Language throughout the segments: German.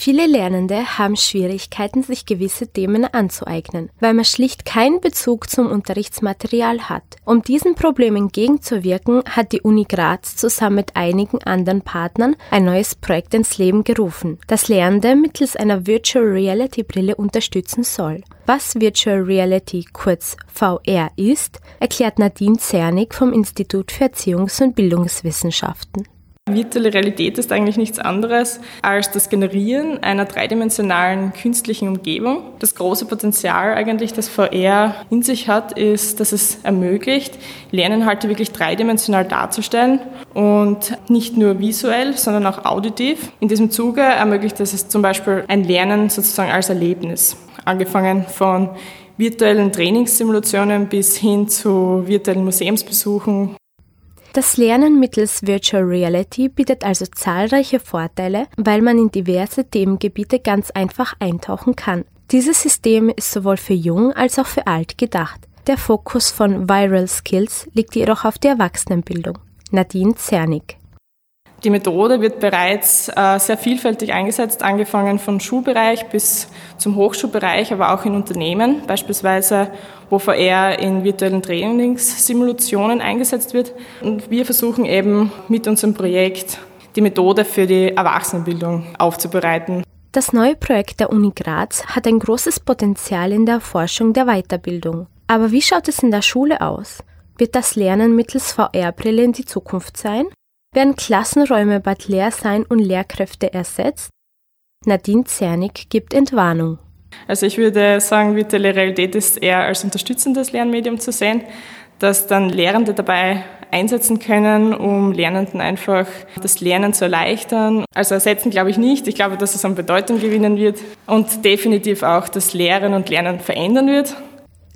Viele Lernende haben Schwierigkeiten, sich gewisse Themen anzueignen, weil man schlicht keinen Bezug zum Unterrichtsmaterial hat. Um diesen Problemen entgegenzuwirken, hat die Uni Graz zusammen mit einigen anderen Partnern ein neues Projekt ins Leben gerufen, das Lernende mittels einer Virtual Reality Brille unterstützen soll. Was Virtual Reality kurz VR ist, erklärt Nadine Zernig vom Institut für Erziehungs- und Bildungswissenschaften. Virtuelle Realität ist eigentlich nichts anderes als das Generieren einer dreidimensionalen künstlichen Umgebung. Das große Potenzial eigentlich, das VR in sich hat, ist, dass es ermöglicht, Lerninhalte wirklich dreidimensional darzustellen und nicht nur visuell, sondern auch auditiv. In diesem Zuge ermöglicht es zum Beispiel ein Lernen sozusagen als Erlebnis, angefangen von virtuellen Trainingssimulationen bis hin zu virtuellen Museumsbesuchen das Lernen mittels Virtual Reality bietet also zahlreiche Vorteile, weil man in diverse Themengebiete ganz einfach eintauchen kann. Dieses System ist sowohl für jung als auch für alt gedacht. Der Fokus von Viral Skills liegt jedoch auf der Erwachsenenbildung. Nadine Zernig die Methode wird bereits äh, sehr vielfältig eingesetzt, angefangen vom Schulbereich bis zum Hochschulbereich, aber auch in Unternehmen, beispielsweise wo VR in virtuellen Trainingssimulationen eingesetzt wird. Und wir versuchen eben mit unserem Projekt die Methode für die Erwachsenenbildung aufzubereiten. Das neue Projekt der Uni Graz hat ein großes Potenzial in der Erforschung der Weiterbildung. Aber wie schaut es in der Schule aus? Wird das Lernen mittels VR-Brille in die Zukunft sein? Werden Klassenräume bald leer sein und Lehrkräfte ersetzt? Nadine Zernig gibt Entwarnung. Also ich würde sagen, virtuelle Realität ist eher als unterstützendes Lernmedium zu sehen, dass dann Lehrende dabei einsetzen können, um Lernenden einfach das Lernen zu erleichtern. Also ersetzen glaube ich nicht. Ich glaube, dass es an Bedeutung gewinnen wird und definitiv auch das Lehren und Lernen verändern wird.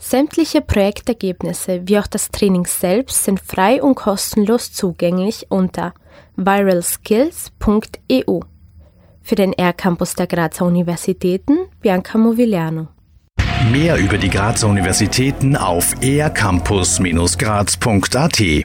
Sämtliche Projektergebnisse wie auch das Training selbst sind frei und kostenlos zugänglich unter viralskills.eu. Für den R-Campus der Grazer Universitäten Bianca Movigliano. Mehr über die Grazer Universitäten auf ercampus-graz.at